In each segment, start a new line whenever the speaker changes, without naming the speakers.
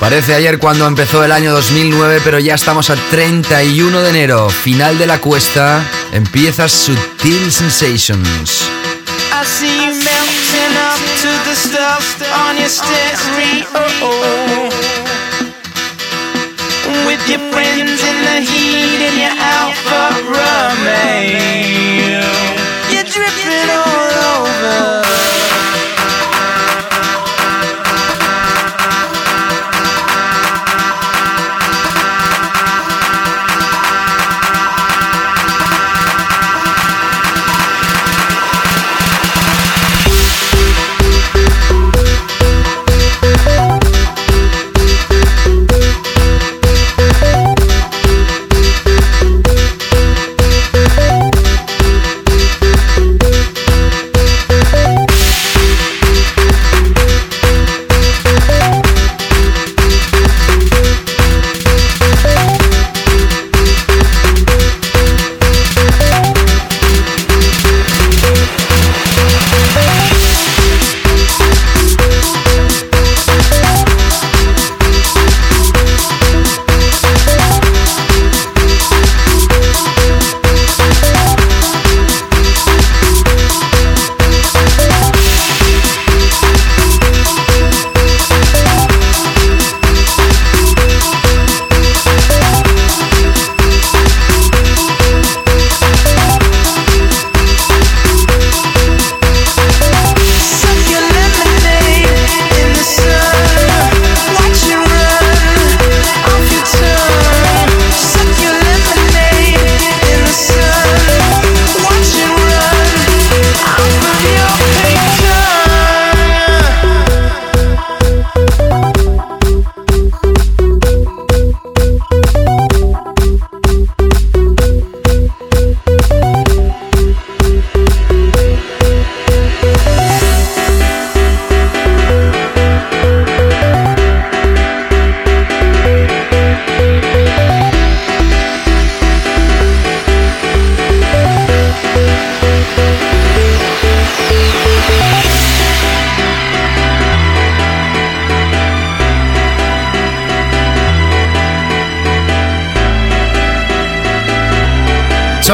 Parece ayer cuando empezó el año 2009, pero ya estamos a 31 de enero, final de la cuesta. Empieza Sutil Sensations. Your with your friends in the heat for romance. You're dripping all over.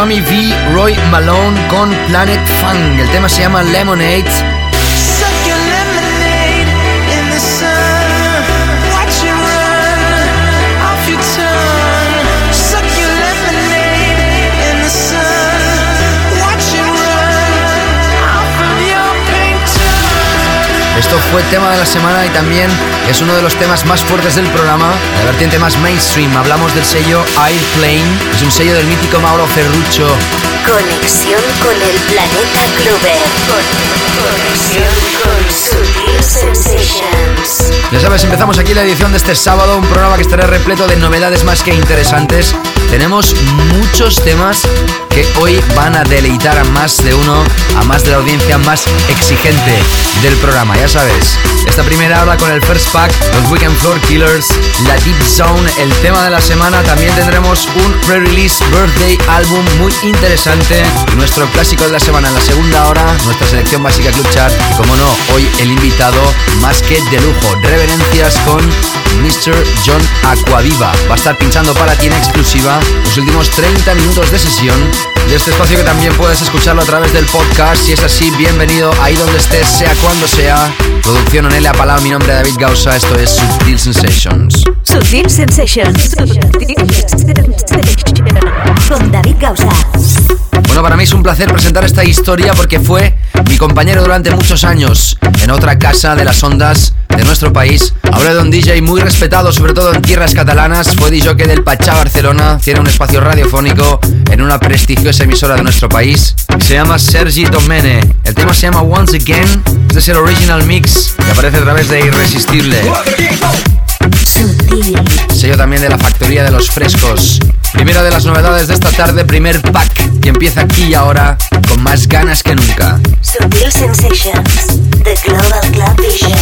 Tommy V, Roy Malone con Planet Funk. El tema se llama Lemonade. Esto fue tema de la semana y también es uno de los temas más fuertes del programa, la vertiente más mainstream. Hablamos del sello Airplane, es un sello del mítico Mauro Ferruccio.
Conexión con el planeta Clover. Conexión con Sensations.
Ya sabes, empezamos aquí la edición de este sábado, un programa que estará repleto de novedades más que interesantes. Tenemos muchos temas que hoy van a deleitar a más de uno, a más de la audiencia más exigente del programa. Ya sabes, esta primera habla con el First Pack, los Weekend Floor Killers, la Deep Zone, el tema de la semana. También tendremos un pre-release birthday álbum muy interesante. Nuestro clásico de la semana en la segunda hora, nuestra selección básica Club Chart. Y como no, hoy el invitado más que de lujo. Reverencias con Mr. John Aquaviva. Va a estar pinchando para ti en exclusiva los últimos 30 minutos de sesión de este espacio que también puedes escucharlo a través del podcast. Si es así, bienvenido ahí donde estés, sea cuando sea. Producción Onelia Palau, mi nombre es David Gausa, esto es Subtil Sensations.
Subtil Sensations. Con David Gausa.
Bueno, para mí es un placer presentar esta historia porque fue mi compañero durante muchos años en otra casa de las ondas de nuestro país. Habla de un DJ muy respetado, sobre todo en tierras catalanas. Fue DJ del Pachá Barcelona. Tiene un espacio radiofónico en una prestigiosa emisora de nuestro país. Se llama Sergi Domene. El tema se llama Once Again. Este es el original mix que aparece a través de Irresistible. Sello también de la Factoría de los Frescos. Primera de las novedades de esta tarde, primer pack que empieza aquí y ahora con más ganas que nunca.
Sutil Sensations, The Global Club Vision.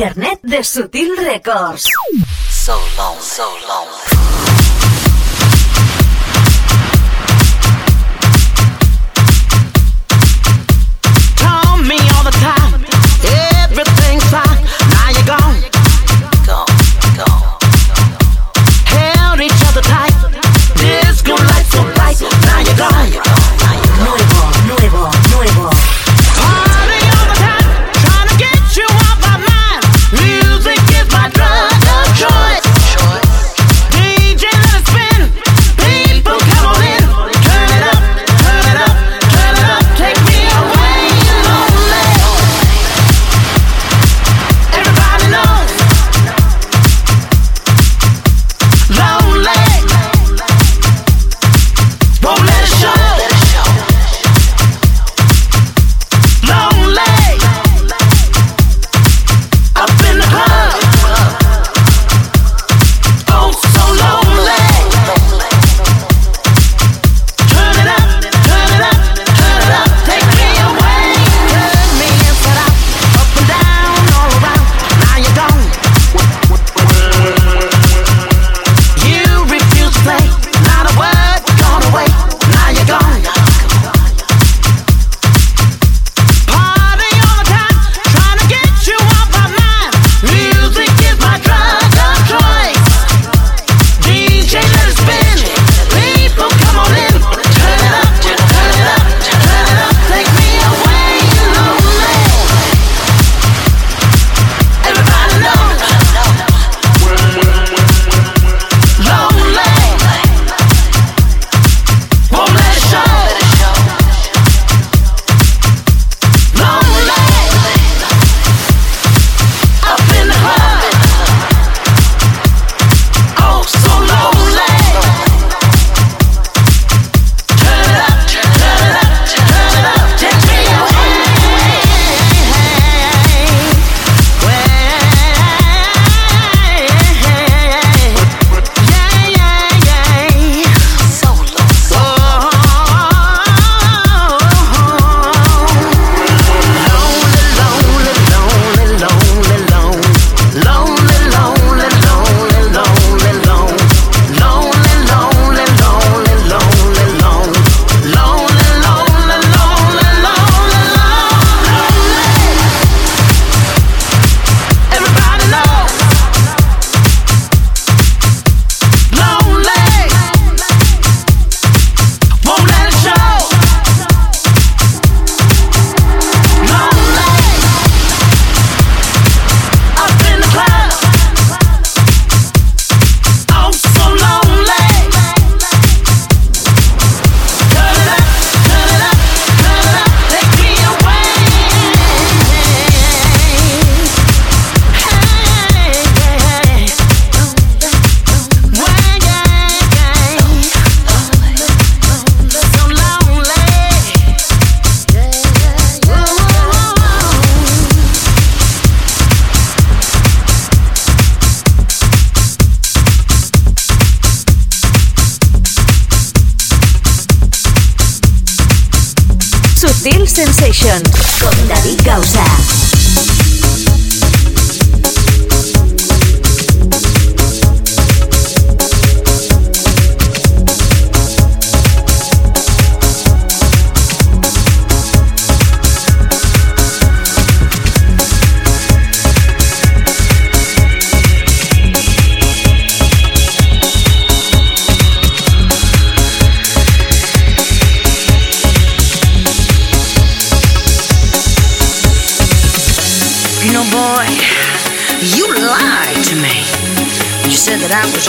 Internet de Sutil Records.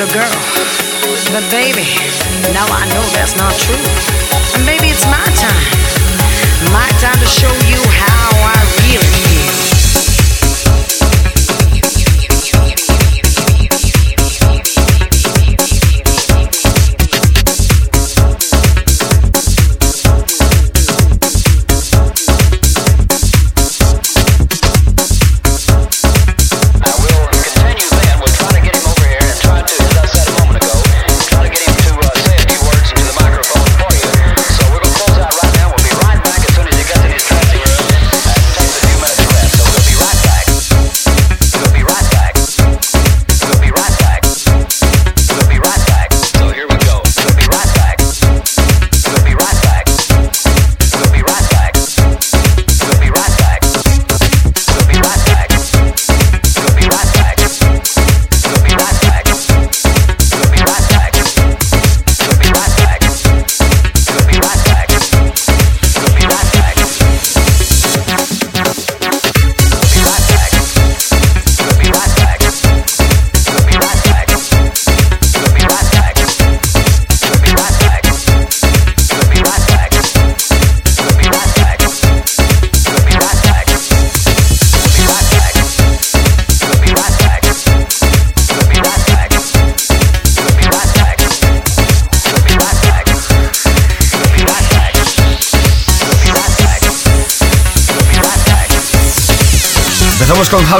Your girl. But baby, now I know that's not true.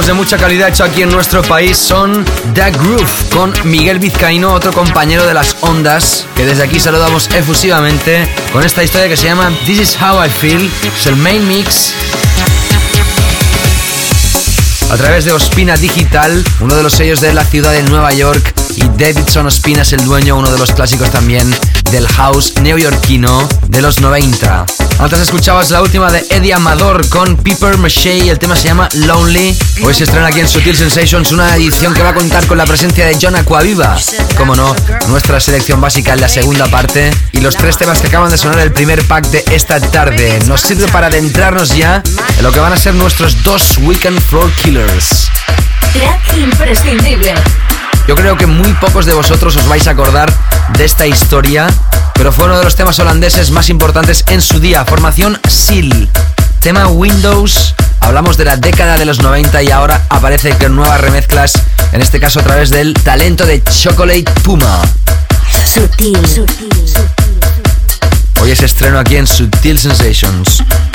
De mucha calidad hecho aquí en nuestro país son The Groove con Miguel Vizcaíno, otro compañero de las ondas, que desde aquí saludamos efusivamente con esta historia que se llama This is How I Feel. Es el main mix a través de Ospina Digital, uno de los sellos de la ciudad de Nueva York, y Davidson Ospina es el dueño, uno de los clásicos también del house neoyorquino de los 90. Antes escuchabas la última de Eddie Amador con Piper Mache y el tema se llama Lonely. Hoy se estrena aquí en Sutil Sensations una edición que va a contar con la presencia de John Aquaviva. Como no, nuestra selección básica en la segunda parte y los tres temas que acaban de sonar el primer pack de esta tarde. Nos sirve para adentrarnos ya en lo que van a ser nuestros dos Weekend Floor Killers.
imprescindible.
Yo creo que muy pocos de vosotros os vais a acordar de esta historia, pero fue uno de los temas holandeses más importantes en su día, formación SEAL. Tema Windows, hablamos de la década de los 90 y ahora aparece con nuevas remezclas, en este caso a través del talento de Chocolate Puma.
Sutil,
Hoy es estreno aquí en Sutil Sensations.
Sensations.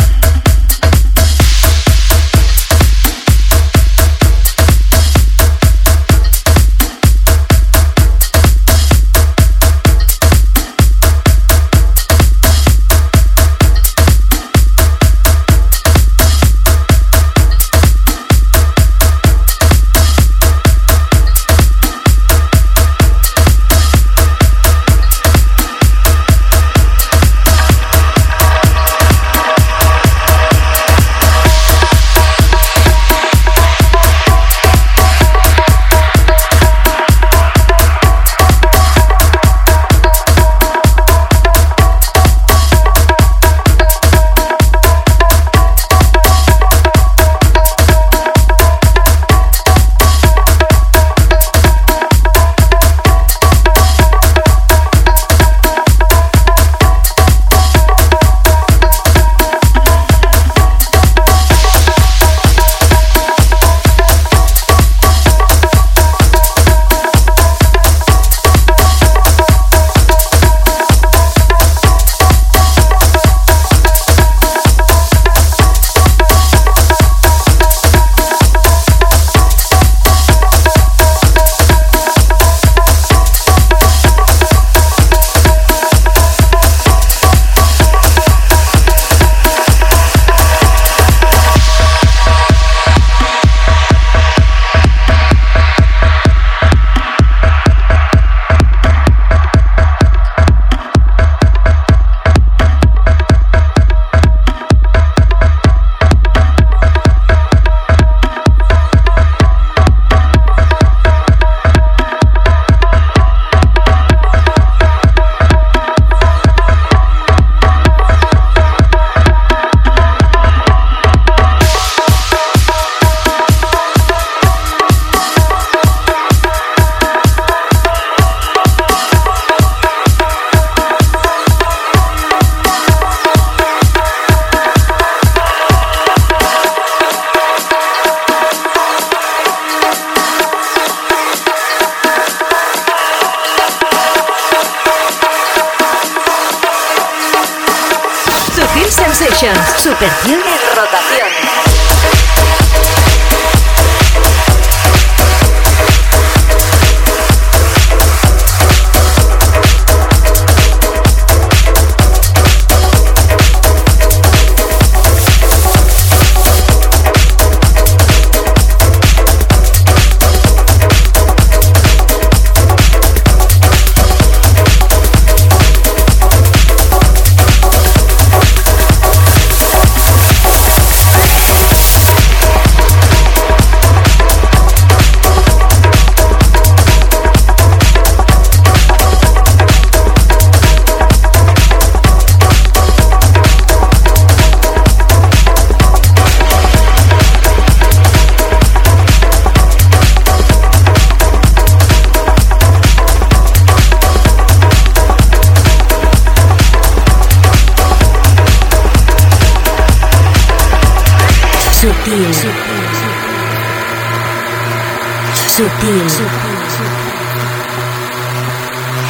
sutil,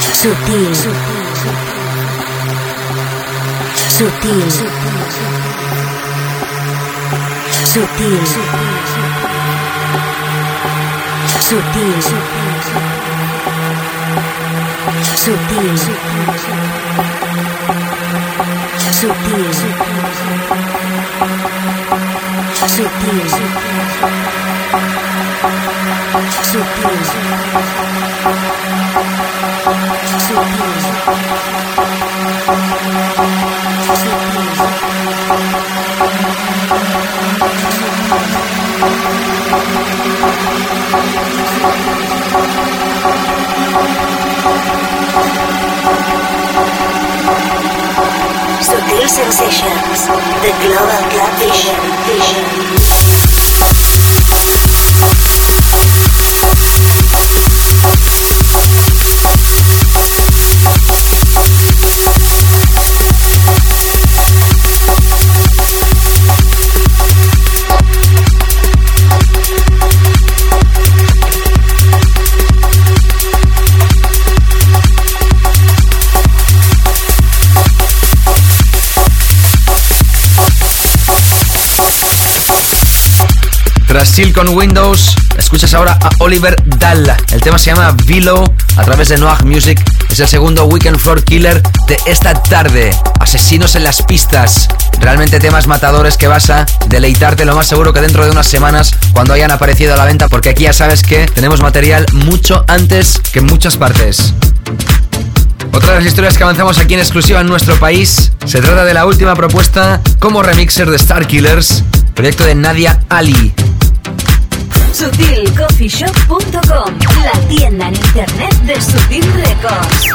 sutil, sutil,
sutil, sutil, sutil, sutil, sutil, sutil. Sensations, the Global Club Vision, Vision.
Con Windows. Escuchas ahora a Oliver Dahl. El tema se llama Vilo a través de Noah Music. Es el segundo Weekend Floor Killer de esta tarde. Asesinos en las pistas. Realmente temas matadores que vas a deleitarte lo más seguro que dentro de unas semanas cuando hayan aparecido a la venta porque aquí ya sabes que tenemos material mucho antes que en muchas partes. Otra de las historias que avanzamos aquí en exclusiva en nuestro país se trata de la última propuesta como remixer de Star Killers, proyecto de Nadia Ali.
SutilCoffeeShop.com, la tienda en internet de Sutil Records.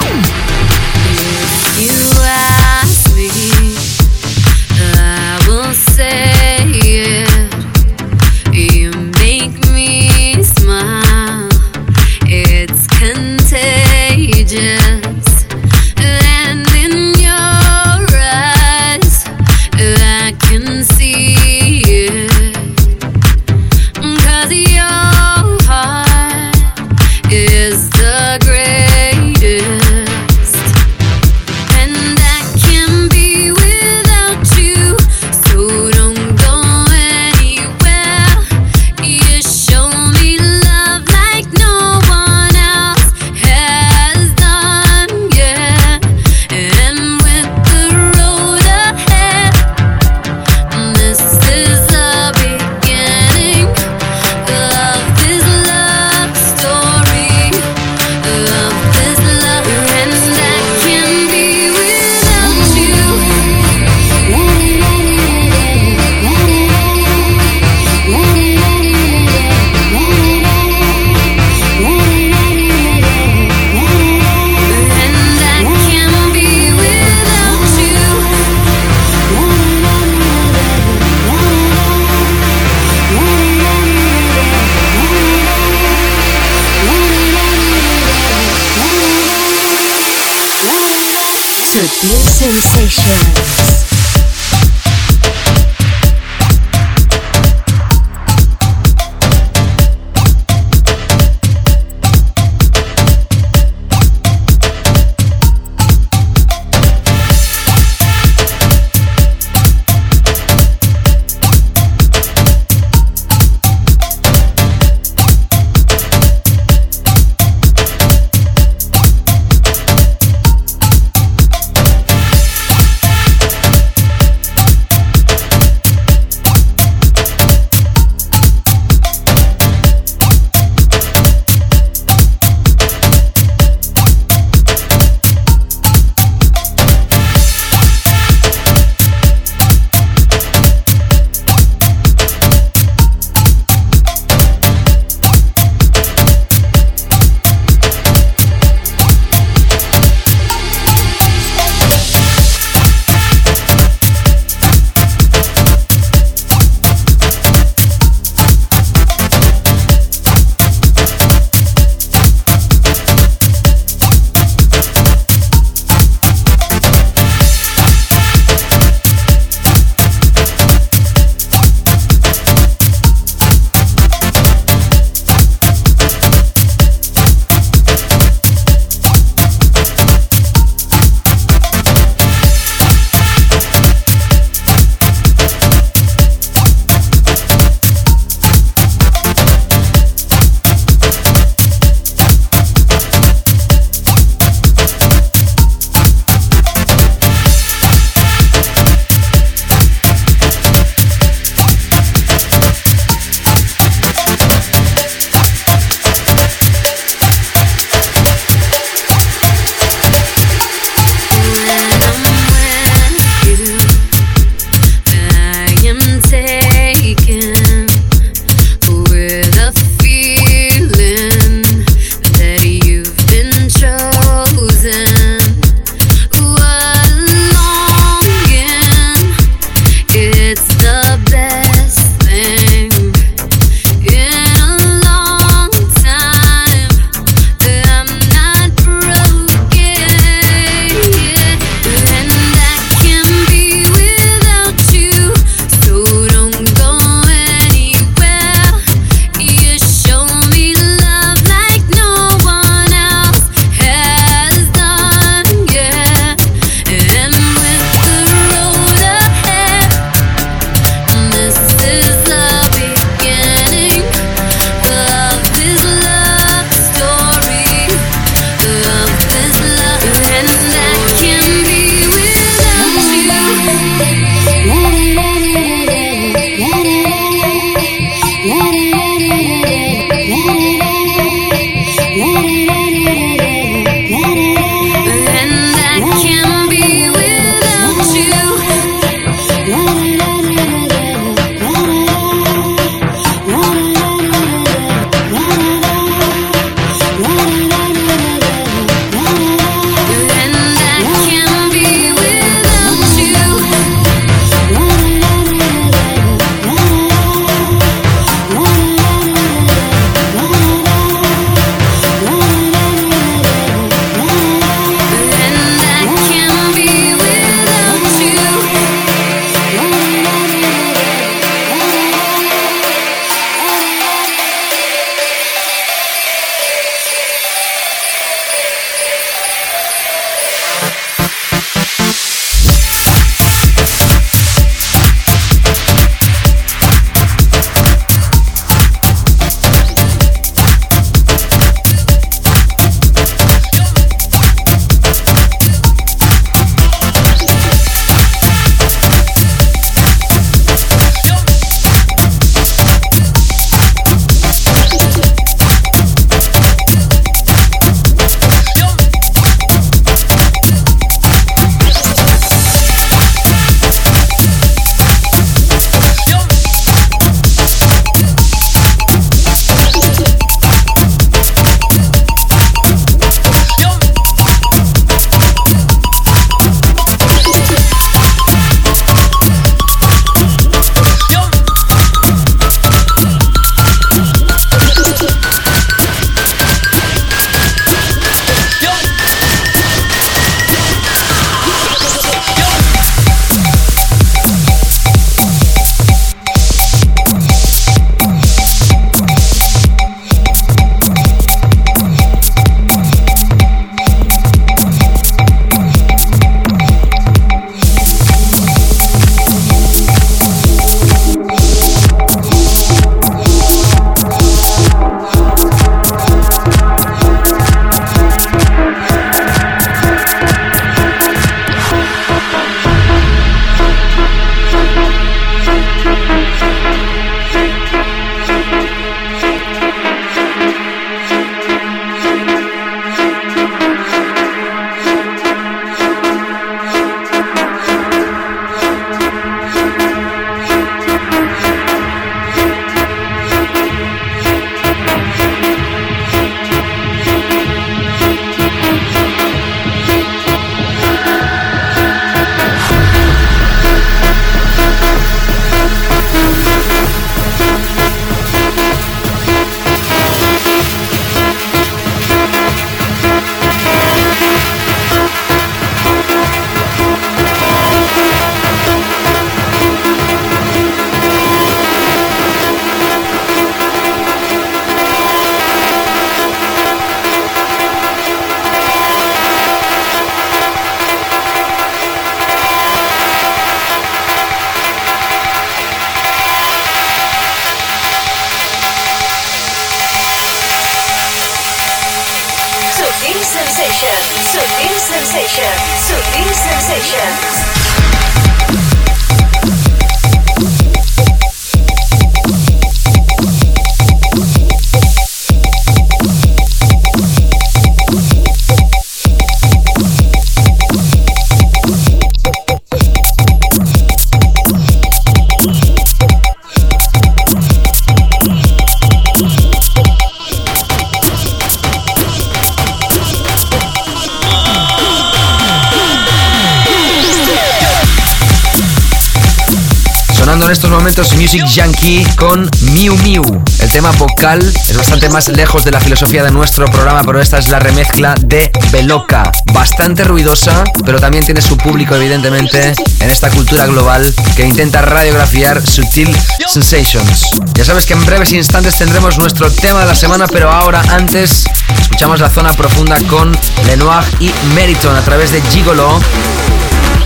Momentos Music Yankee con Miu Miu. El tema vocal es bastante más lejos de la filosofía de nuestro programa, pero esta es la remezcla de Beloca. Bastante ruidosa, pero también tiene su público, evidentemente, en esta cultura global que intenta radiografiar Sutil Sensations. Ya sabes que en breves instantes tendremos nuestro tema de la semana, pero ahora antes escuchamos la zona profunda con Lenoir y Meriton a través de Gigolo.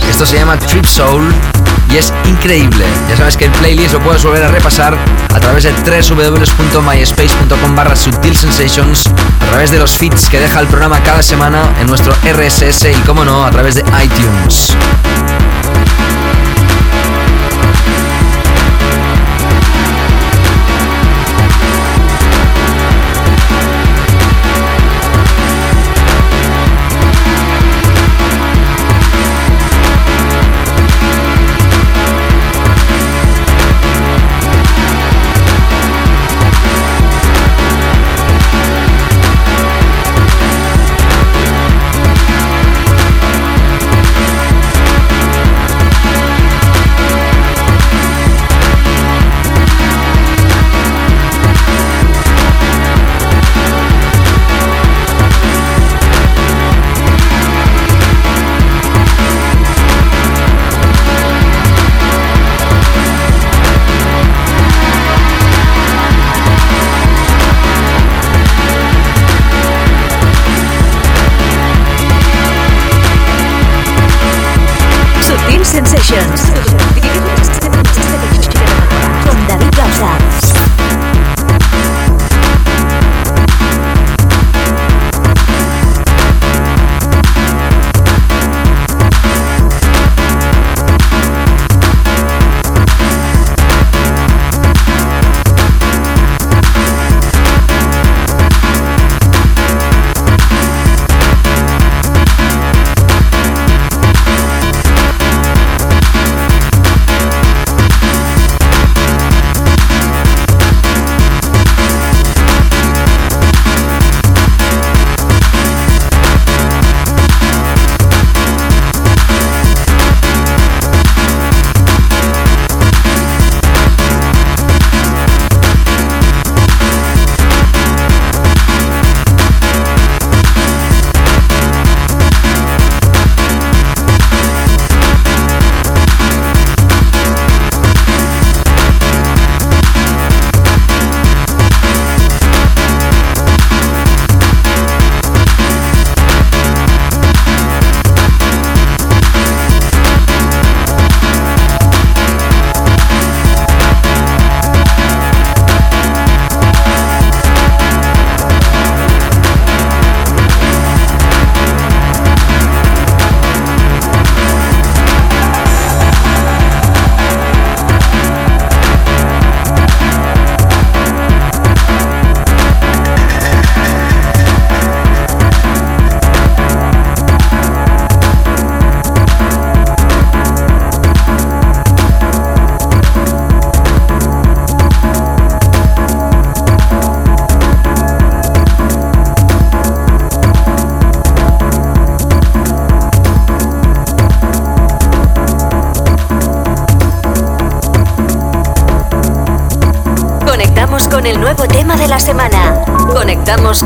Esto se llama Trip Soul y es increíble. Ya sabes que el playlist lo puedes volver a repasar a través de www.myspace.com barra Sutil Sensations, a través de los feeds que deja el programa cada semana en nuestro RSS y, como no, a través de iTunes.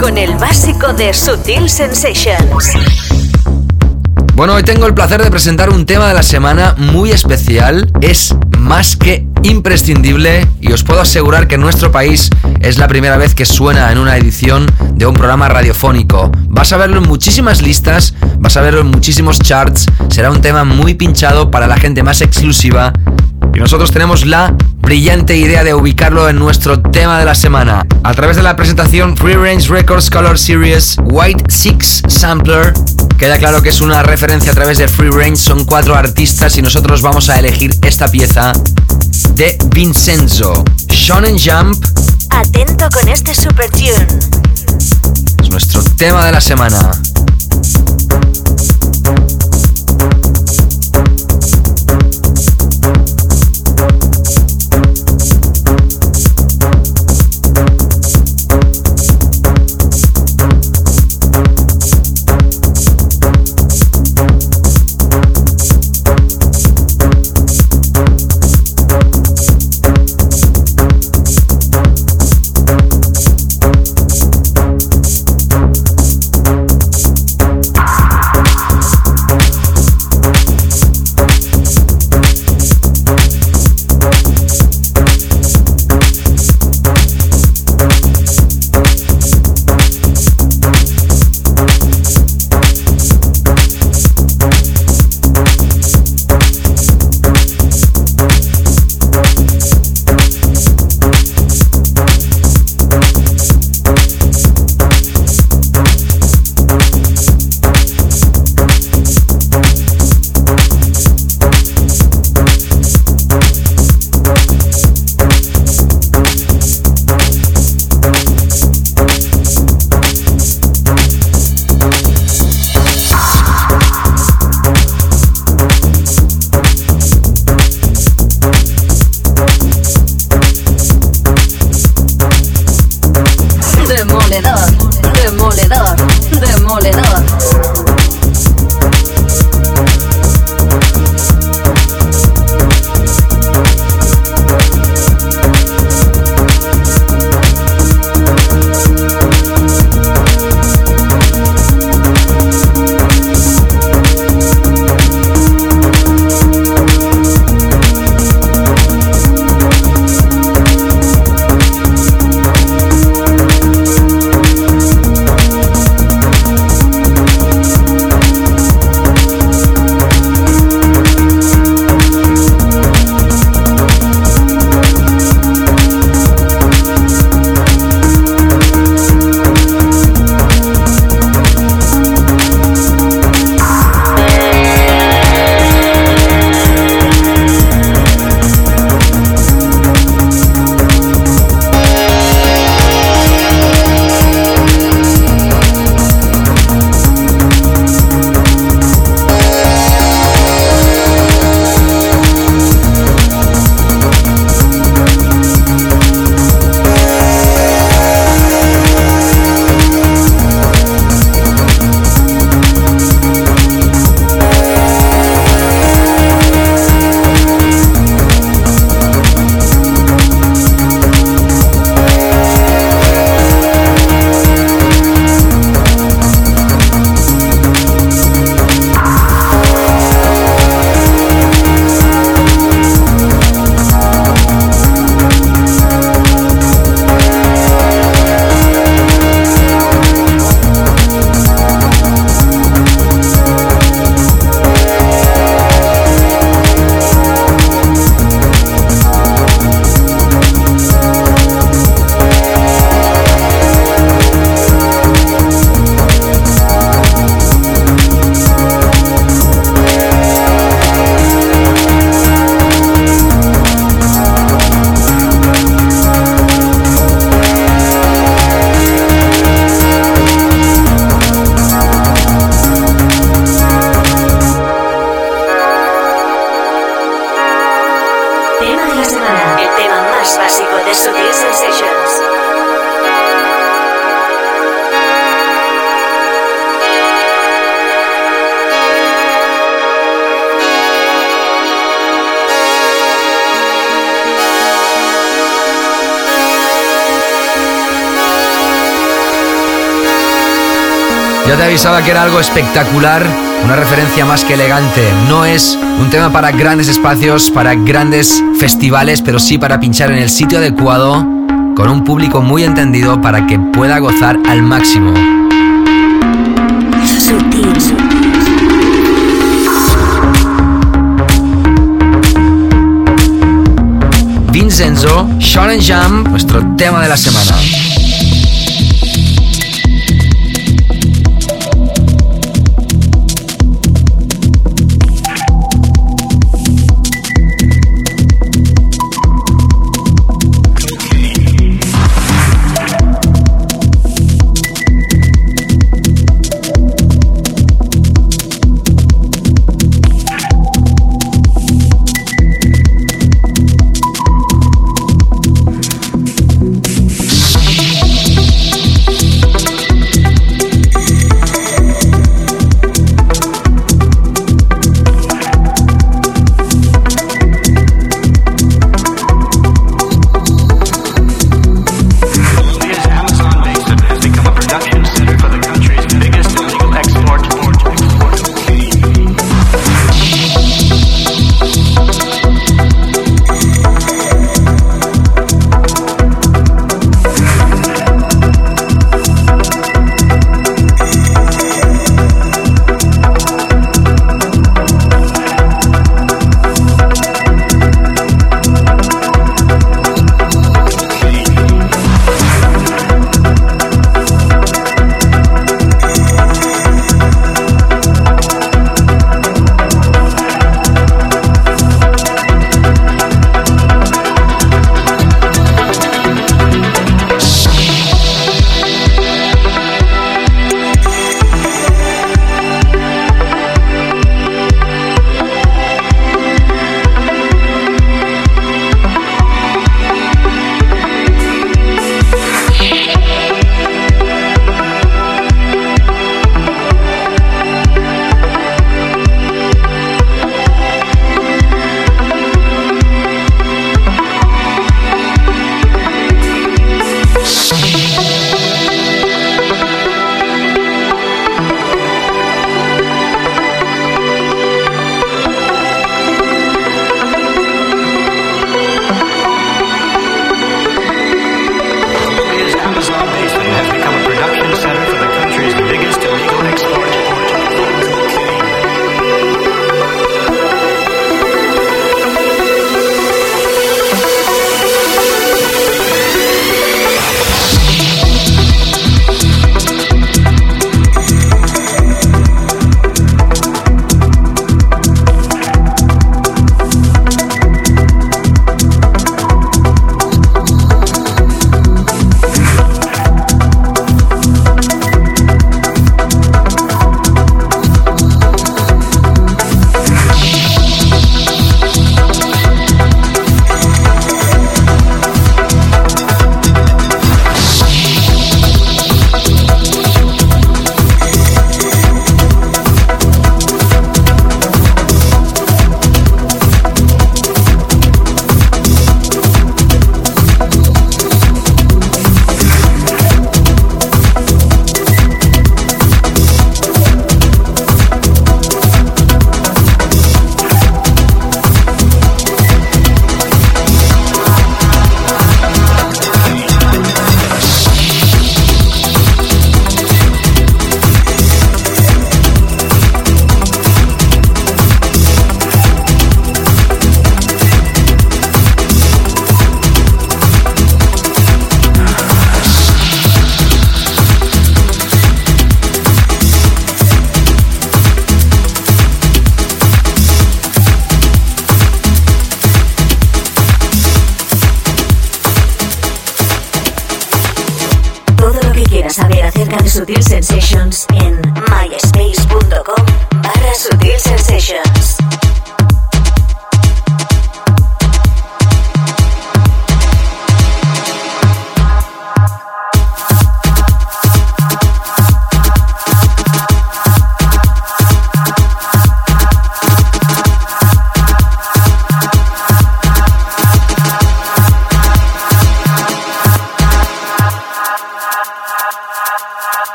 Con el básico de Sutil Sensations. Bueno, hoy tengo el placer de presentar un tema de la semana muy especial. Es más que imprescindible y os puedo asegurar que en nuestro país es la primera vez que suena en una edición de un programa radiofónico. Vas a verlo en muchísimas listas, vas a verlo en muchísimos charts, será un tema muy pinchado para la gente más exclusiva y nosotros tenemos la brillante idea de ubicarlo en nuestro tema de la semana. A través de la presentación Free Range Records Color Series White Six Sampler, queda claro que es una referencia a través de Free Range, son cuatro artistas y nosotros vamos a elegir esta pieza de Vincenzo. Shonen Jump.
Atento con este super tune.
Es nuestro tema de la semana. Pensaba que era algo espectacular, una referencia más que elegante. No es un tema para grandes espacios, para grandes festivales, pero sí para pinchar en el sitio adecuado, con un público muy entendido para que pueda gozar al máximo.
Vincenzo, Sean Jam, nuestro tema de la semana.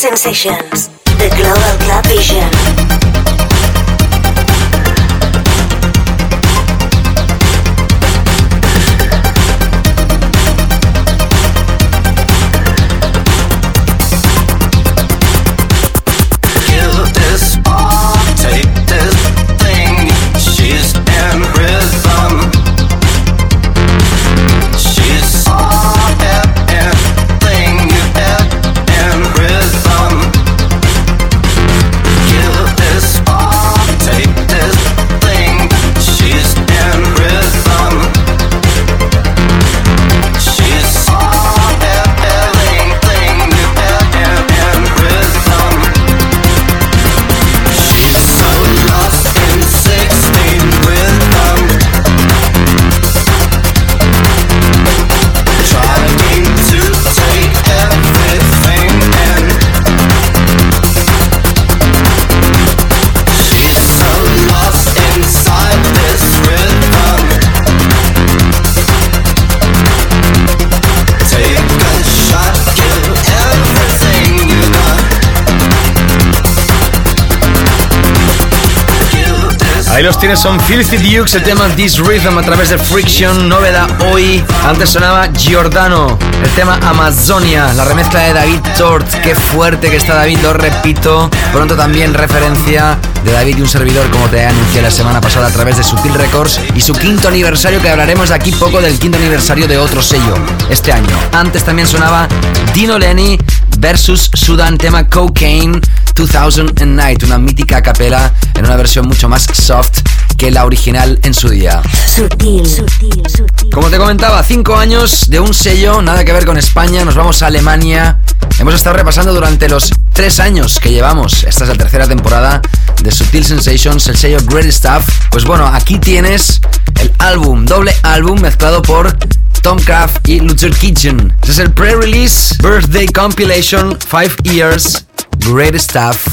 Sensations,
Ahí los tienes, son Filthy Dukes, el tema This Rhythm a través de Friction, novedad hoy. Antes sonaba Giordano, el tema Amazonia, la remezcla de David Tort. Qué fuerte que está David, lo repito. Pronto también referencia de David y un servidor, como te anuncié la semana pasada a través de Sutil Records y su quinto aniversario, que hablaremos de aquí poco del quinto aniversario de otro sello este año. Antes también sonaba Dino Lenny versus Sudan, tema Cocaine 2000 Night, una mítica capela en una versión mucho más soft que la original en su día. Sutil, sutil, sutil. Como te comentaba, cinco años de un sello, nada que ver con España, nos vamos a Alemania. Hemos estado repasando durante los tres años que llevamos, esta es la tercera temporada de Sutil Sensations, el sello Great Stuff. Pues bueno, aquí tienes el álbum, doble álbum mezclado por Tom Craft y Luther Kitchen. Este es el pre-release Birthday Compilation 5 Years Great Stuff.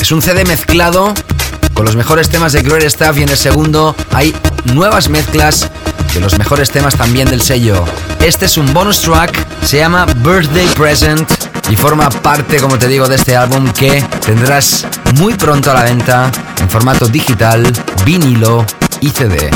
Es un CD mezclado con los mejores temas de Great Stuff y en el segundo hay nuevas mezclas de los mejores temas también del sello. Este es un bonus track, se llama Birthday Present y forma parte, como te digo, de este álbum que tendrás muy pronto a la venta en formato digital, vinilo y CD.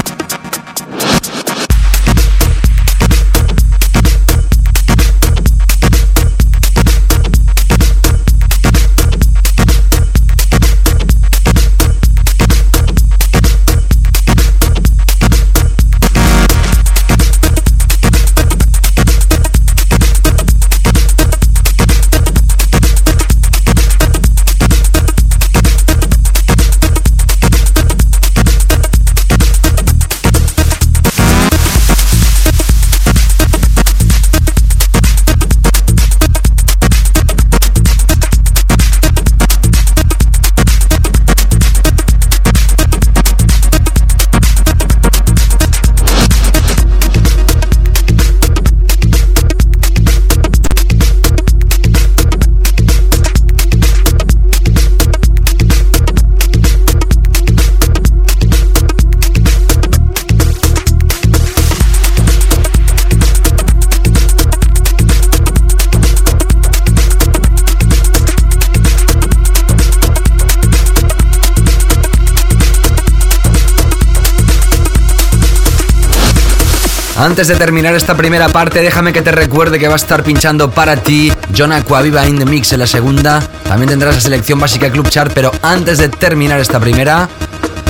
Antes de terminar esta primera parte, déjame que te recuerde que va a estar pinchando para ti John Aquaviva in the Mix en la segunda. También tendrás la selección básica Club Chart, pero antes de terminar esta primera,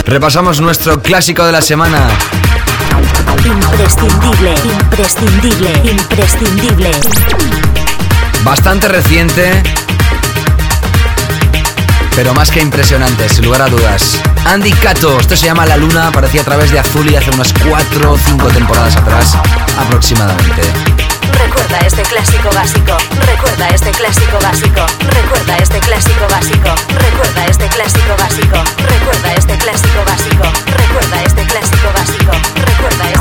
repasamos nuestro clásico de la semana.
Imprescindible, imprescindible, imprescindible.
Bastante reciente, pero más que impresionante, sin lugar a dudas. Andy Cato, esto se llama La Luna, aparecía a través de Azul y hace unas 4 o 5 temporadas atrás aproximadamente.
Recuerda este clásico básico, recuerda este clásico básico, recuerda este clásico básico, recuerda este clásico básico, recuerda este clásico básico, recuerda este clásico básico, recuerda este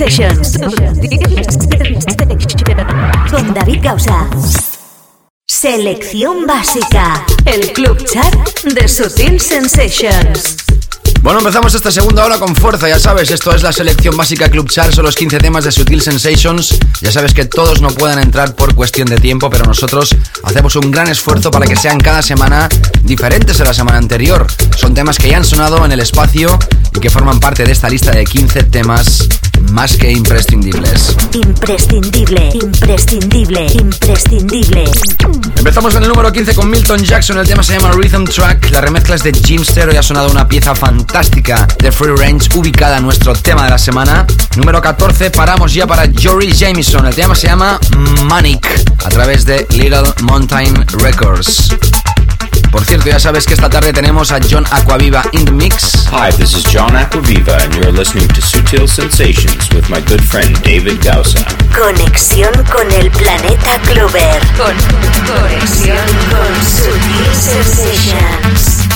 Sensations. Con David Gausa. Selección básica. El club chat de Sutil Sensations.
Bueno, empezamos esta segunda hora con fuerza, ya sabes, esto es la selección básica Club Chart, son los 15 temas de Sutil Sensations. Ya sabes que todos no pueden entrar por cuestión de tiempo, pero nosotros hacemos un gran esfuerzo para que sean cada semana diferentes a la semana anterior. Son temas que ya han sonado en el espacio y que forman parte de esta lista de 15 temas más que imprescindibles.
Imprescindible, imprescindible, imprescindible.
Empezamos en el número 15 con Milton Jackson, el tema se llama Rhythm Track, la remezcla es de Jimster, hoy ha sonado una pieza fantástica de Free Range ubicada en nuestro tema de la semana. Número 14, paramos ya para Jory Jameson, el tema se llama Manic, a través de Little Mountain Records. Por cierto, ya sabes que esta tarde tenemos a John Aquaviva in the mix.
Hi, this is John Aquaviva, and you're listening to Sutil Sensations with my good friend David Gausa.
Conexión con el planeta Clover. Con conexión con Sutil Sensations.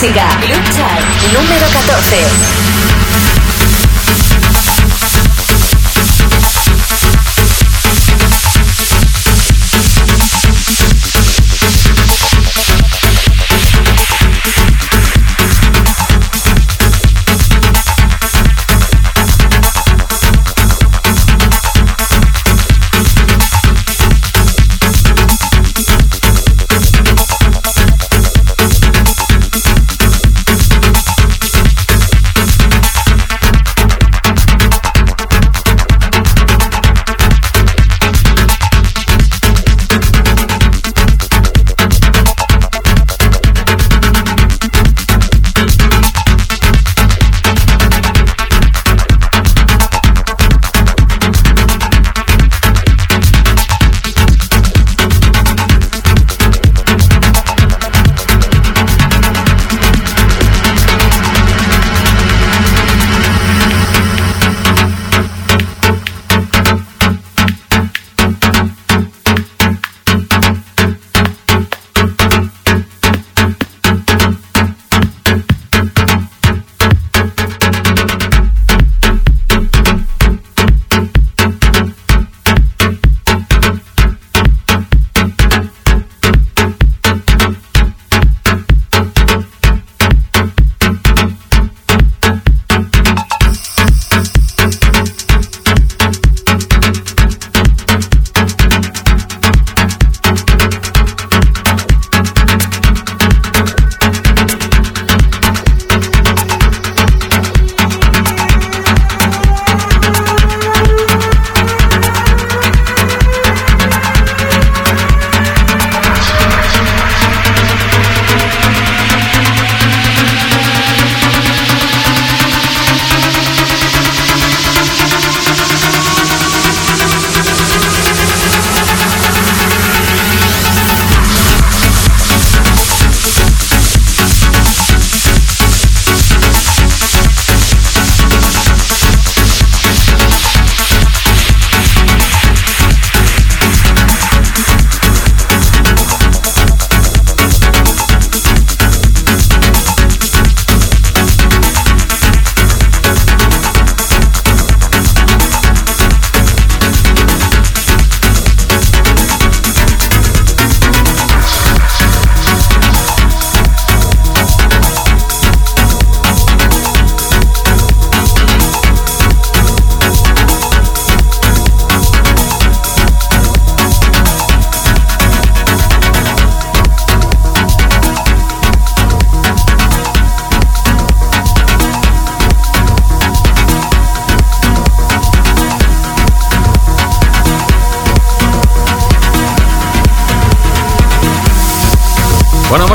Básica. Club Chart número 14.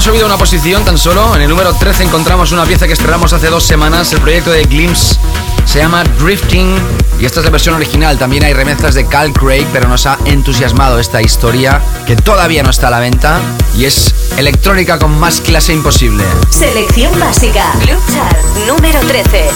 Subido una posición tan solo. En el número 13 encontramos una pieza que estrenamos hace dos semanas. El proyecto de Glimpse se llama Drifting y esta es la versión original. También hay remezclas de Cal Craig, pero nos ha entusiasmado esta historia que todavía no está a la venta y es electrónica con más clase imposible.
Selección básica. Club Chart número 13.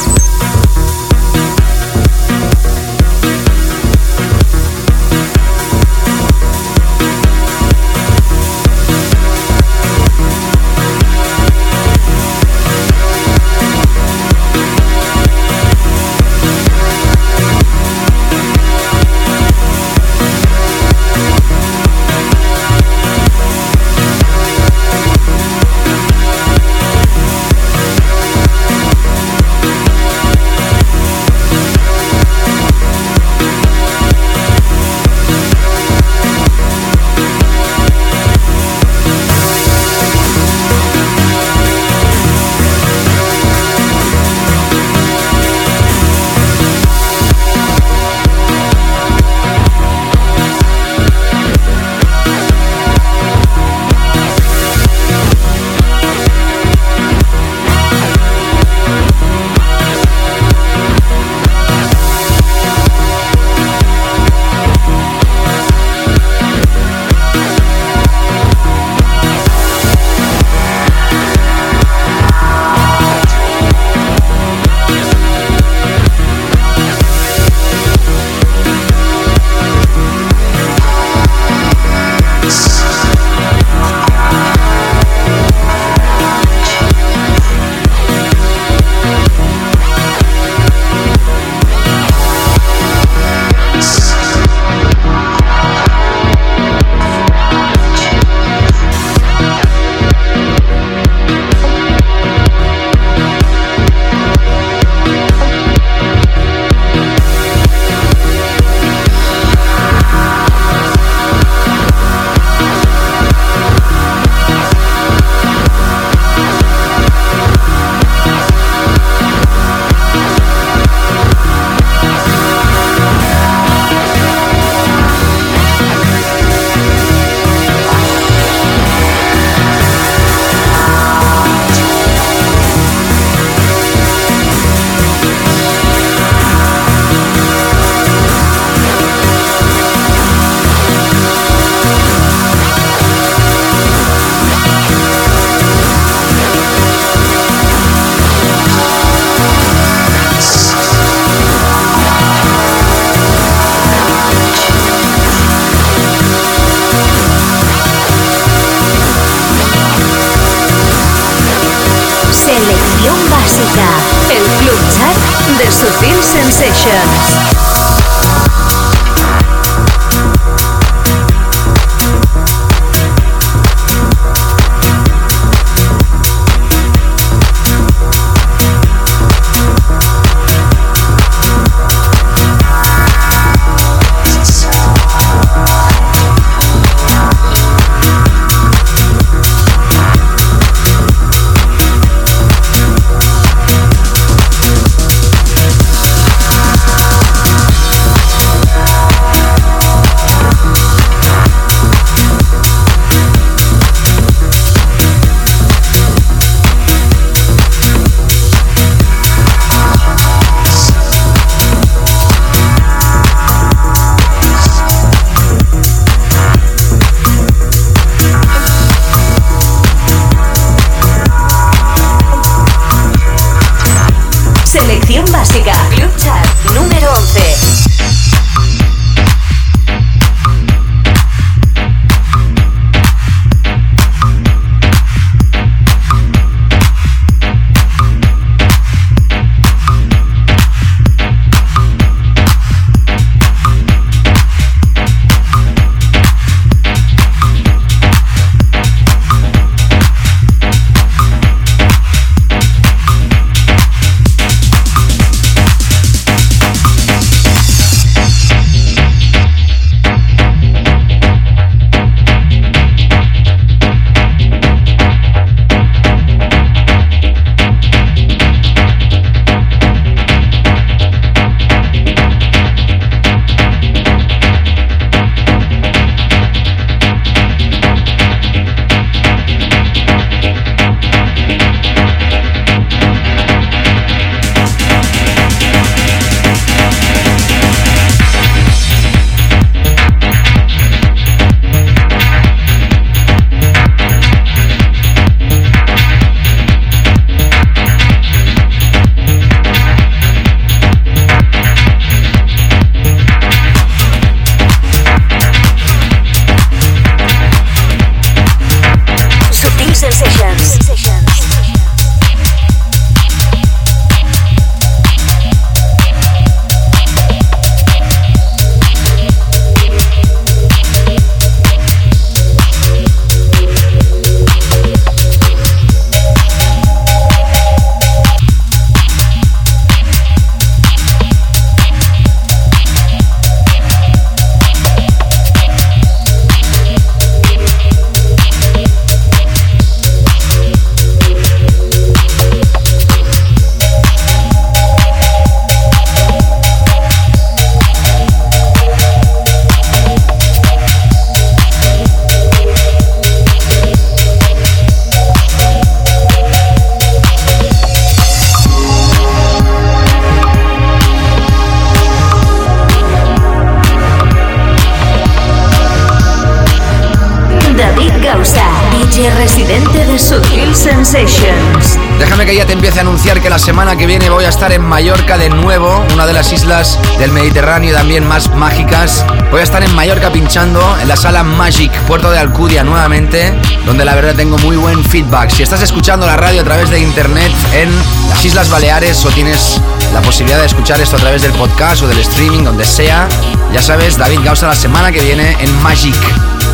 Mallorca de nuevo, una de las islas del Mediterráneo también más mágicas. Voy a estar en Mallorca pinchando en la sala Magic, Puerto de Alcudia nuevamente, donde la verdad tengo muy buen feedback. Si estás escuchando la radio a través de internet en las Islas Baleares o tienes la posibilidad de escuchar esto a través del podcast o del streaming, donde sea, ya sabes, David Gausa la semana que viene en Magic,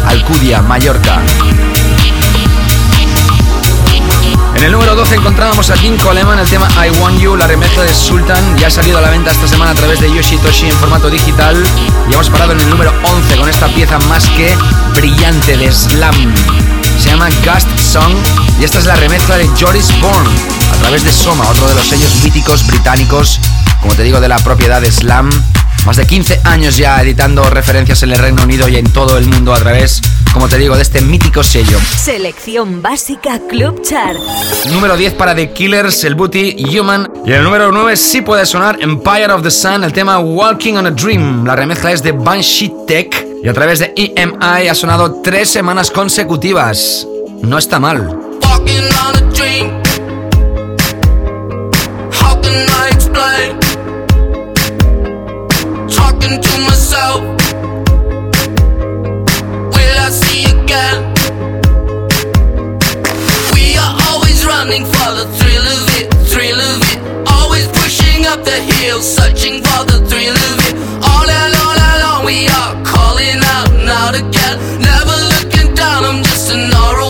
Alcudia, Mallorca. El número 12 encontrábamos a King Coleman, el tema I Want You, la remezcla de Sultan. Ya ha salido a la venta esta semana a través de Yoshitoshi en formato digital. Y hemos parado en el número 11 con esta pieza más que brillante de Slam. Se llama Gust Song y esta es la remezcla de Joris Bourne a través de Soma, otro de los sellos míticos británicos, como te digo, de la propiedad de Slam. Más de 15 años ya editando referencias en el Reino Unido y en todo el mundo a través, como te digo, de este mítico sello.
Selección básica Club Chart.
Número 10 para The Killers, el Booty Human. Y el número 9 sí puede sonar Empire of the Sun, el tema Walking on a Dream. La remezcla es de Banshee Tech y a través de EMI ha sonado tres semanas consecutivas. No está mal.
Running for the thrill of it, thrill of it. Always pushing up the hill, searching for the thrill of it. All alone, alone, we are calling out out again. Never looking down, I'm just an aura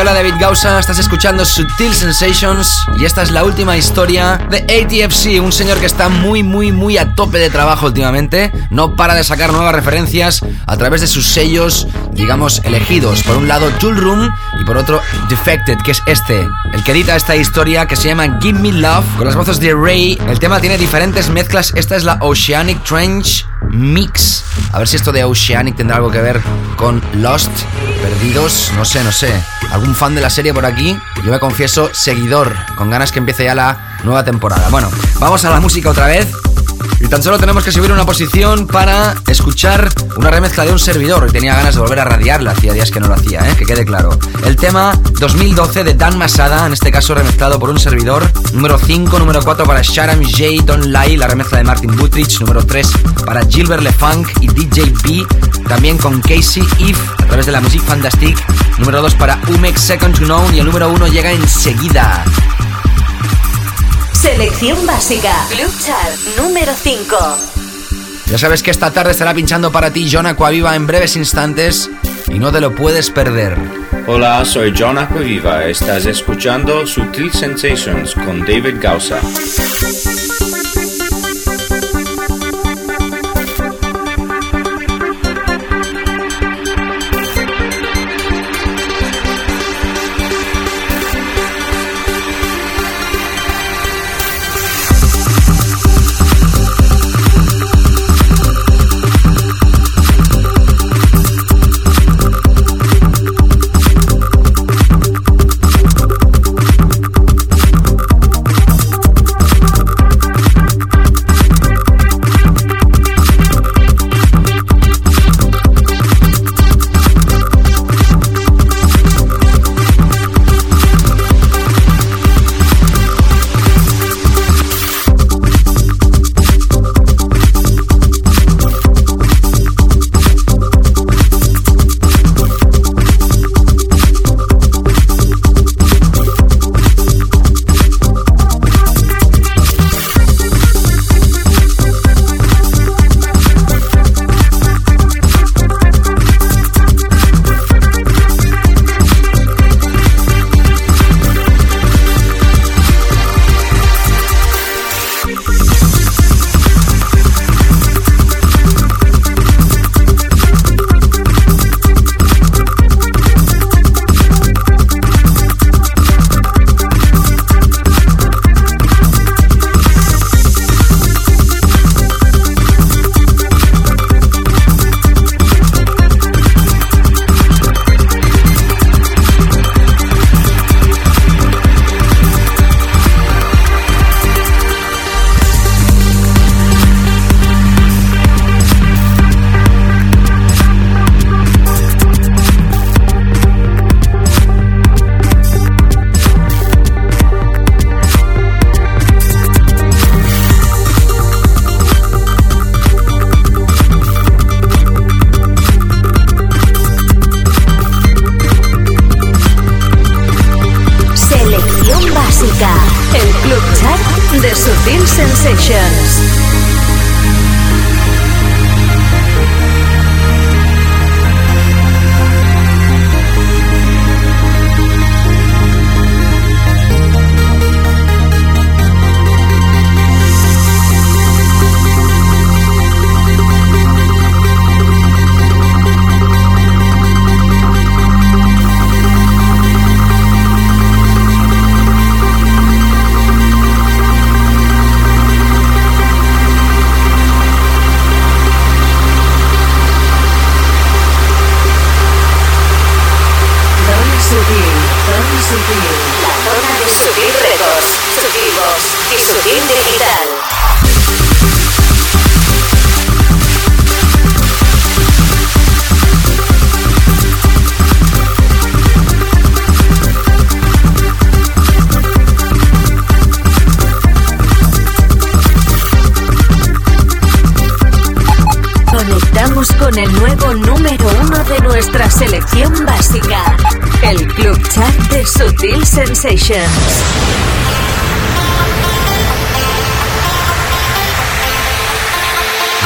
Te habla David Gausa, estás escuchando Sutil Sensations y esta es la última historia de ATFC, un señor que está muy, muy, muy a tope de trabajo últimamente, no para de sacar nuevas referencias a través de sus sellos, digamos, elegidos. Por un lado, Tool Room y por otro, Defected, que es este, el que edita esta historia que se llama Give Me Love, con las voces de Ray. El tema tiene diferentes mezclas, esta es la Oceanic Trench Mix. A ver si esto de Oceanic tendrá algo que ver con Lost, Perdidos, no sé, no sé. ¿Algún fan de la serie por aquí? Yo me confieso seguidor, con ganas que empiece ya la nueva temporada. Bueno, vamos a la música otra vez. Y tan solo tenemos que subir una posición para escuchar una remezcla de un servidor. Y tenía ganas de volver a radiarla, hacía días que no lo hacía, ¿eh? que quede claro. El tema 2012 de Dan Masada, en este caso remezclado por un servidor. Número 5, número 4 para Sharam J. Don't Lie, la remezcla de Martin Butrich. Número 3 para Gilbert LeFunk y DJ B. También con Casey If a través de la Music Fantastic. Número 2 para Umex Second to Know y el número 1 llega enseguida.
Selección básica. Club Chart número 5.
Ya sabes que esta tarde estará pinchando para ti John Aquaviva en breves instantes y no te lo puedes perder.
Hola, soy John Aquaviva. Estás escuchando Sutil Sensations con David Gausa.
Puesto número uno de nuestra selección básica. El Club Chat de Sutil Sensations.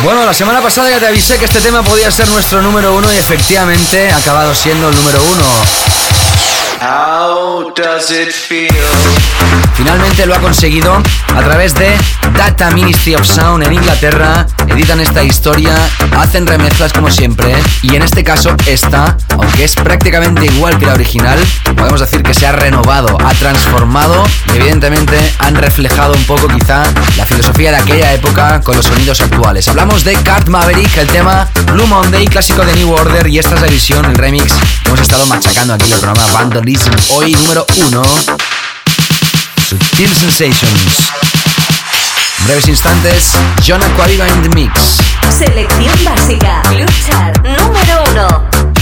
Bueno, la semana pasada ya te avisé que este tema podía ser nuestro número uno y efectivamente ha acabado siendo el número uno.
How does it feel?
Finalmente lo ha conseguido a través de Data Ministry of Sound en Inglaterra. Editan esta historia, hacen remezclas como siempre y en este caso esta, aunque es prácticamente igual que la original, podemos decir que se ha renovado, ha transformado y evidentemente han reflejado un poco quizá la filosofía de aquella época con los sonidos actuales. Hablamos de Cart Maverick, el tema Blue Monday, clásico de New Order y esta es la edición, el remix hemos estado machacando aquí el programa Vandalism. Hoy número uno. Sutil Sensations. Breves instantes, John Aquariga in the Mix.
Selección básica, Club Chart número
1.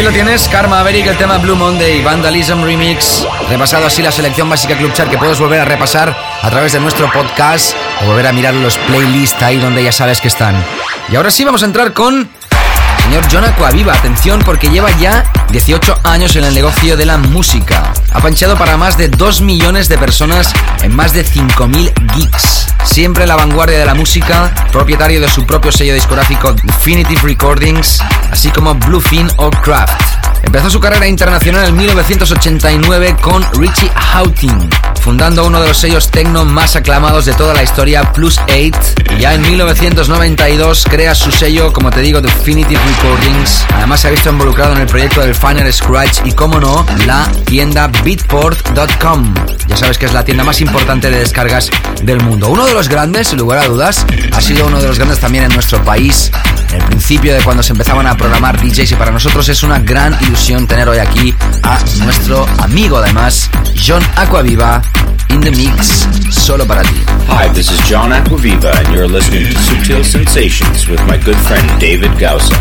Ahí lo tienes, Karma Maverick, el tema Blue Monday, Vandalism Remix. Repasado así la selección básica Club Chart que puedes volver a repasar a través de nuestro podcast o volver a mirar los playlists ahí donde ya sabes que están. Y ahora sí vamos a entrar con el señor John Aquaviva. Atención porque lleva ya 18 años en el negocio de la música. Ha panchado para más de 2 millones de personas en más de 5.000 gigs. Siempre en la vanguardia de la música, propietario de su propio sello discográfico Definitive Recordings, así como Bluefin o Craft. Empezó su carrera internacional en 1989 con Richie Houghton, fundando uno de los sellos techno más aclamados de toda la historia, Plus 8. Y ya en 1992 crea su sello, como te digo, Definitive Recordings. Además se ha visto involucrado en el proyecto del Final Scratch y, como no, la tienda beatport.com. Ya sabes que es la tienda más importante de descargas del mundo. Uno de los grandes, sin lugar a dudas, ha sido uno de los grandes también en nuestro país. En el principio de cuando se empezaban a programar DJs y para nosotros es una gran ilusión tener hoy aquí a nuestro amigo además, John Aquaviva, in the mix, solo para ti.
Hi, this is John Aquaviva, and you're listening to Sutil Sensations with my good friend David Gausa.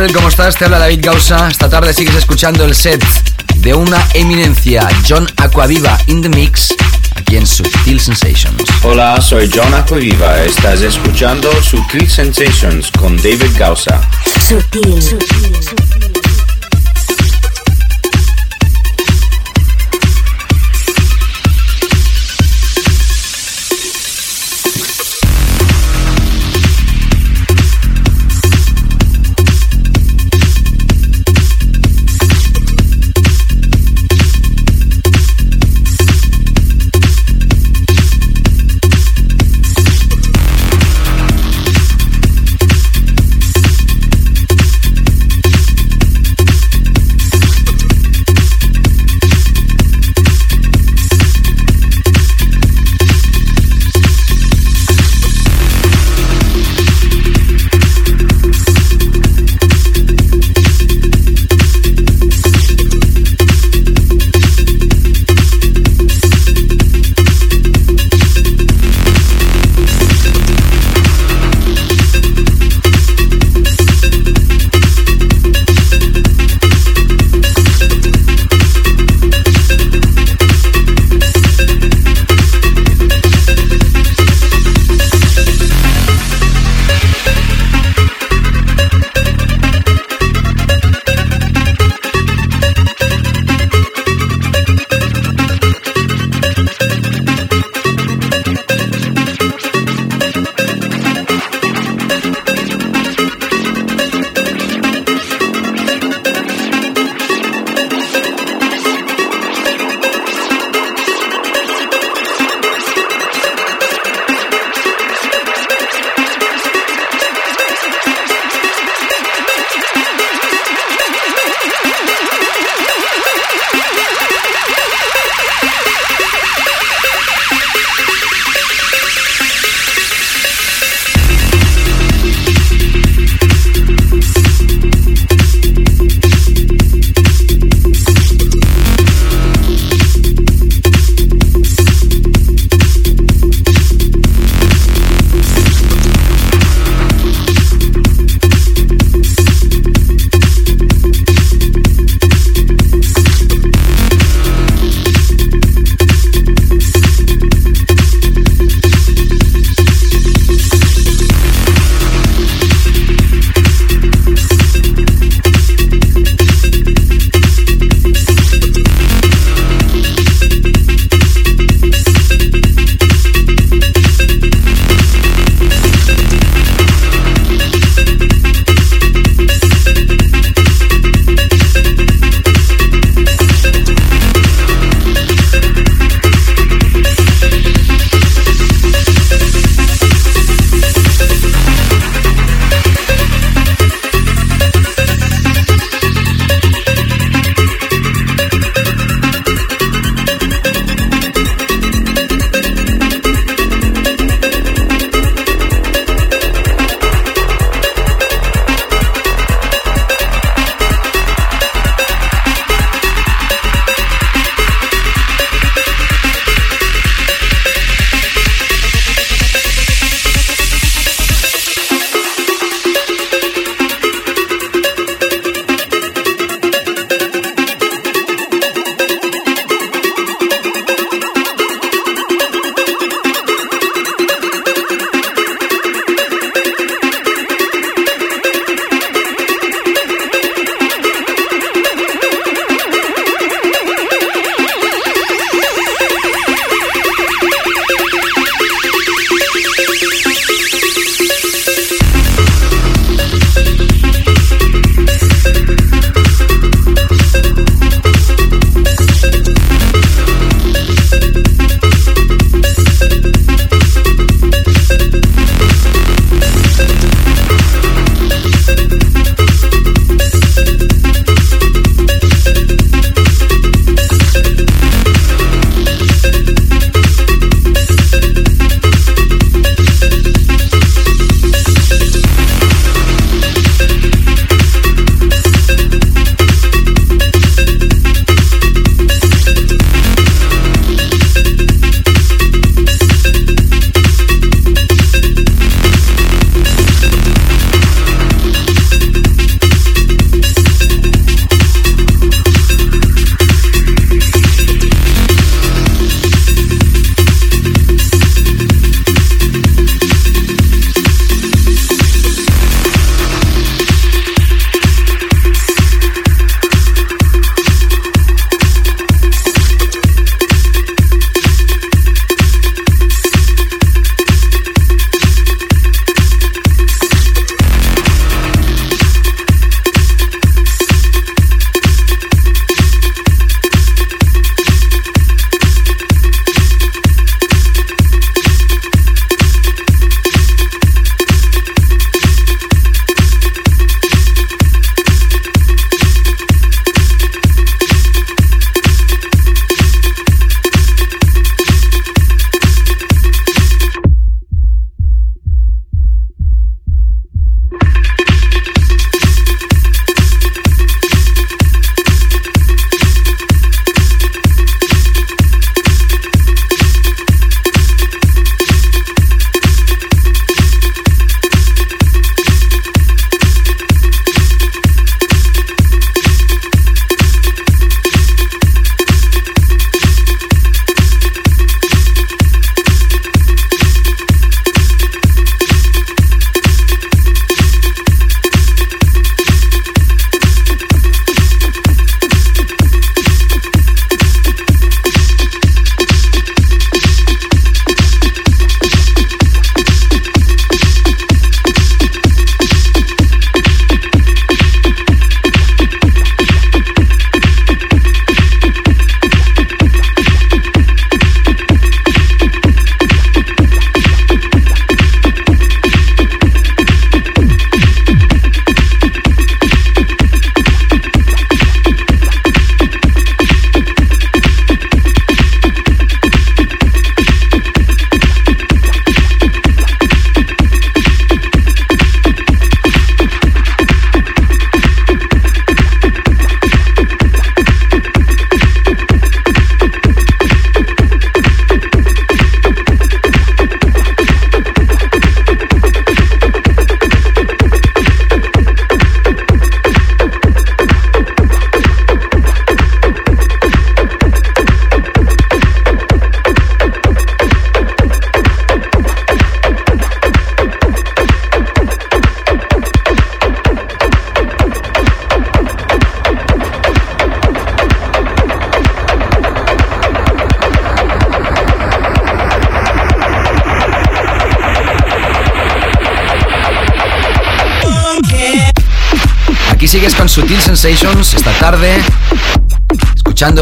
Tal? ¿Cómo estás? Te habla David Gausa. Esta tarde sigues escuchando el set de una eminencia, John Aquaviva in the Mix, aquí en Sutil Sensations.
Hola, soy John Aquaviva. Estás escuchando Sutil Sensations con David Gausa.
Sutil. Sutil.
sigues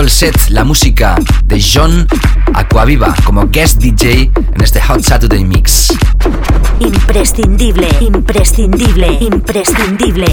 el set, la música de John Aquaviva como guest DJ en este Hot Saturday Mix.
Imprescindible, imprescindible, imprescindible.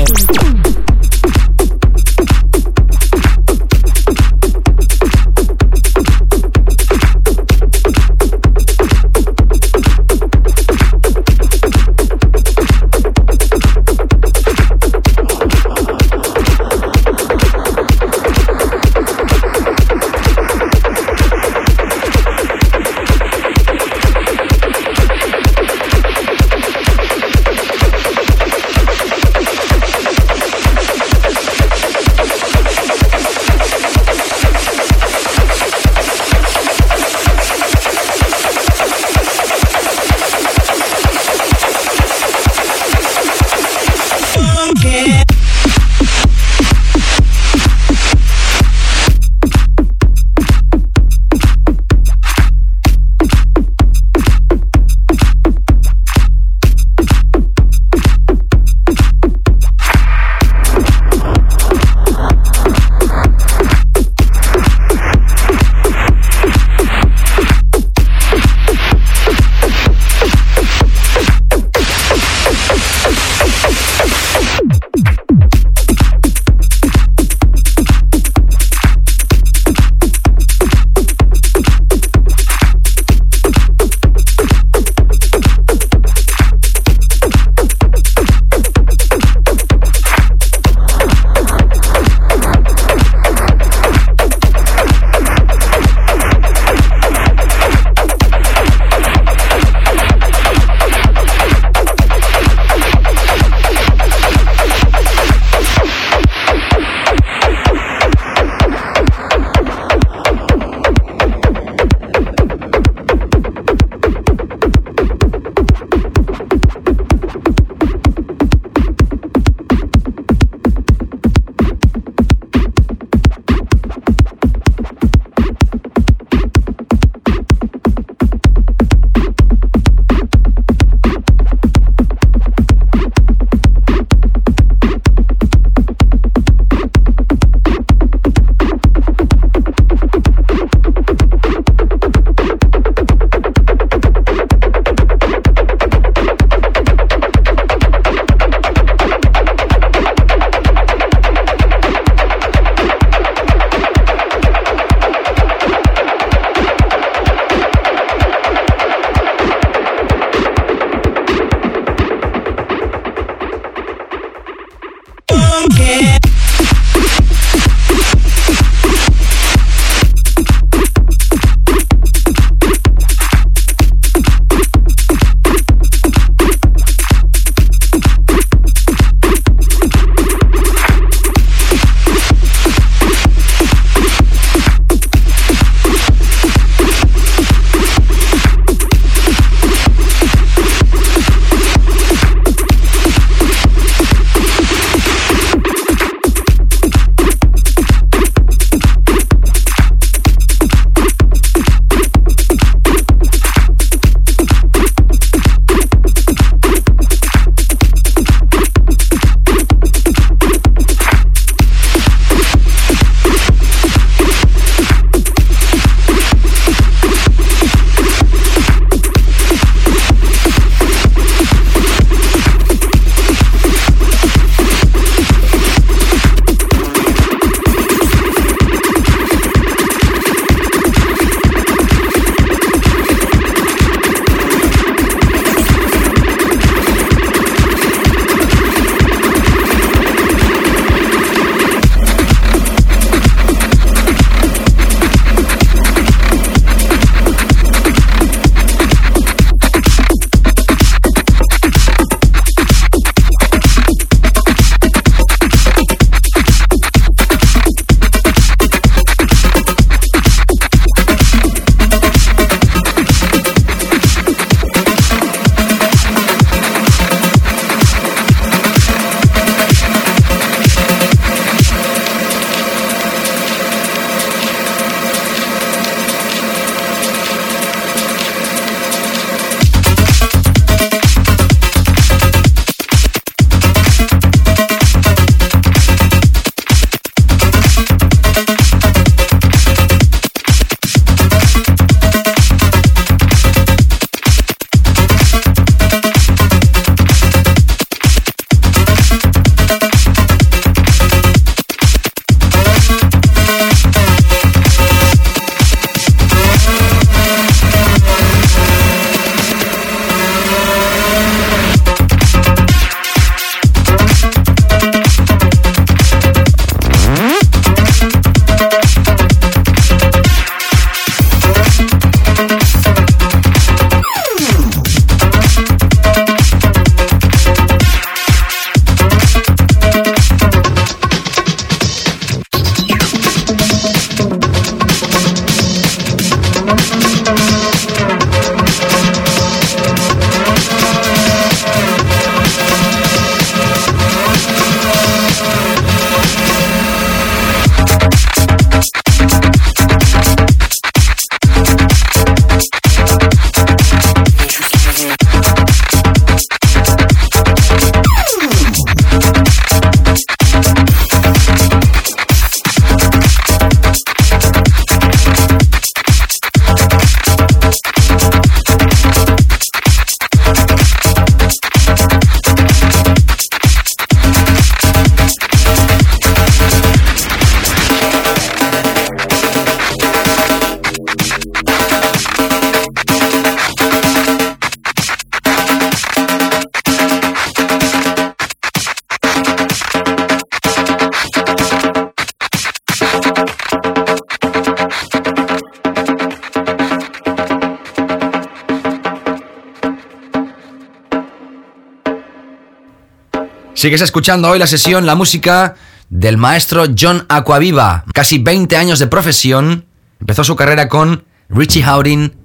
Sigues escuchando hoy la sesión, la música del maestro John Aquaviva. Casi 20 años de profesión. Empezó su carrera con Richie Howden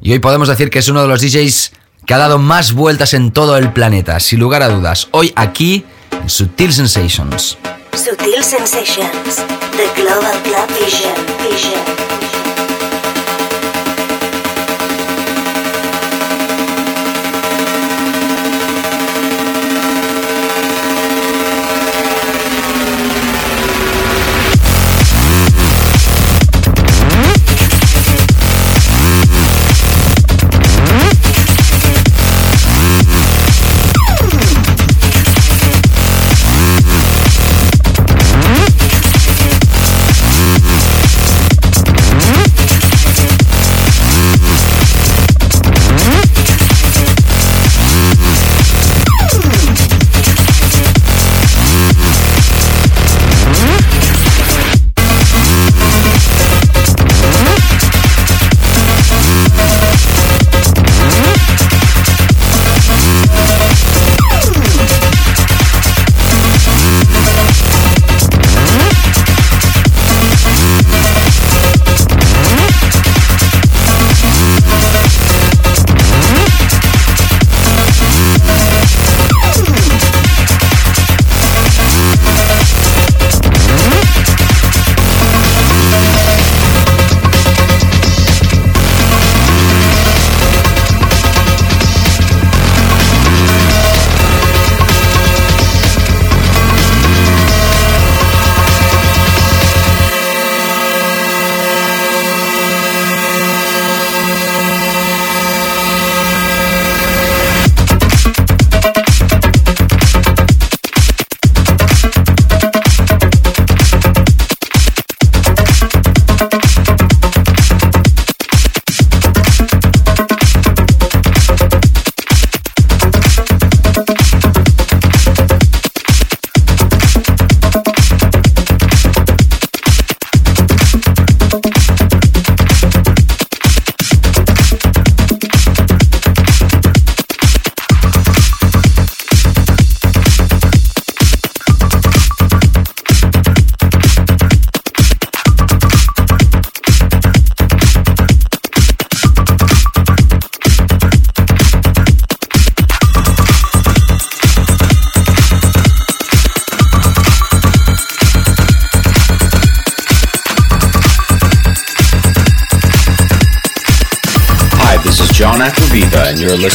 y hoy podemos decir que es uno de los DJs que ha dado más vueltas en todo el planeta, sin lugar a dudas. Hoy aquí en Sutil Sensations.
Sutil Sensations, The Global Club Vision. Vision.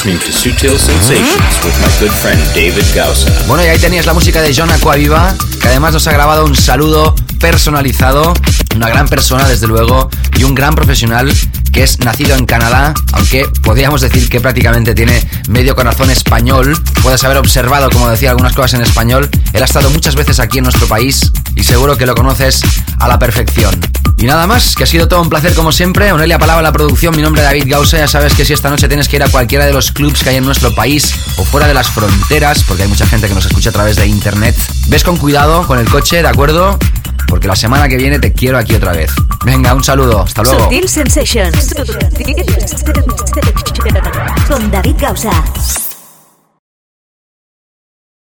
Listening to Sutil Sensations with my good friend David Gausa.
Bueno, y ahí tenías la música de John Aquaviva, que además nos ha grabado un saludo personalizado, una gran persona desde luego y un gran profesional que es nacido en Canadá, aunque podríamos decir que prácticamente tiene medio corazón español. Puedes haber observado, como decía, algunas cosas en español. Él ha estado muchas veces aquí en nuestro país y seguro que lo conoces a la perfección. Y nada más, que ha sido todo un placer como siempre. Onelia Palabra la producción, mi nombre es David Gausa. Ya sabes que si esta noche tienes que ir a cualquiera de los clubs que hay en nuestro país o fuera de las fronteras, porque hay mucha gente que nos escucha a través de internet, ves con cuidado con el coche, ¿de acuerdo? Porque la semana que viene te quiero aquí otra vez. Venga, un saludo, hasta luego.
Con David Gausa.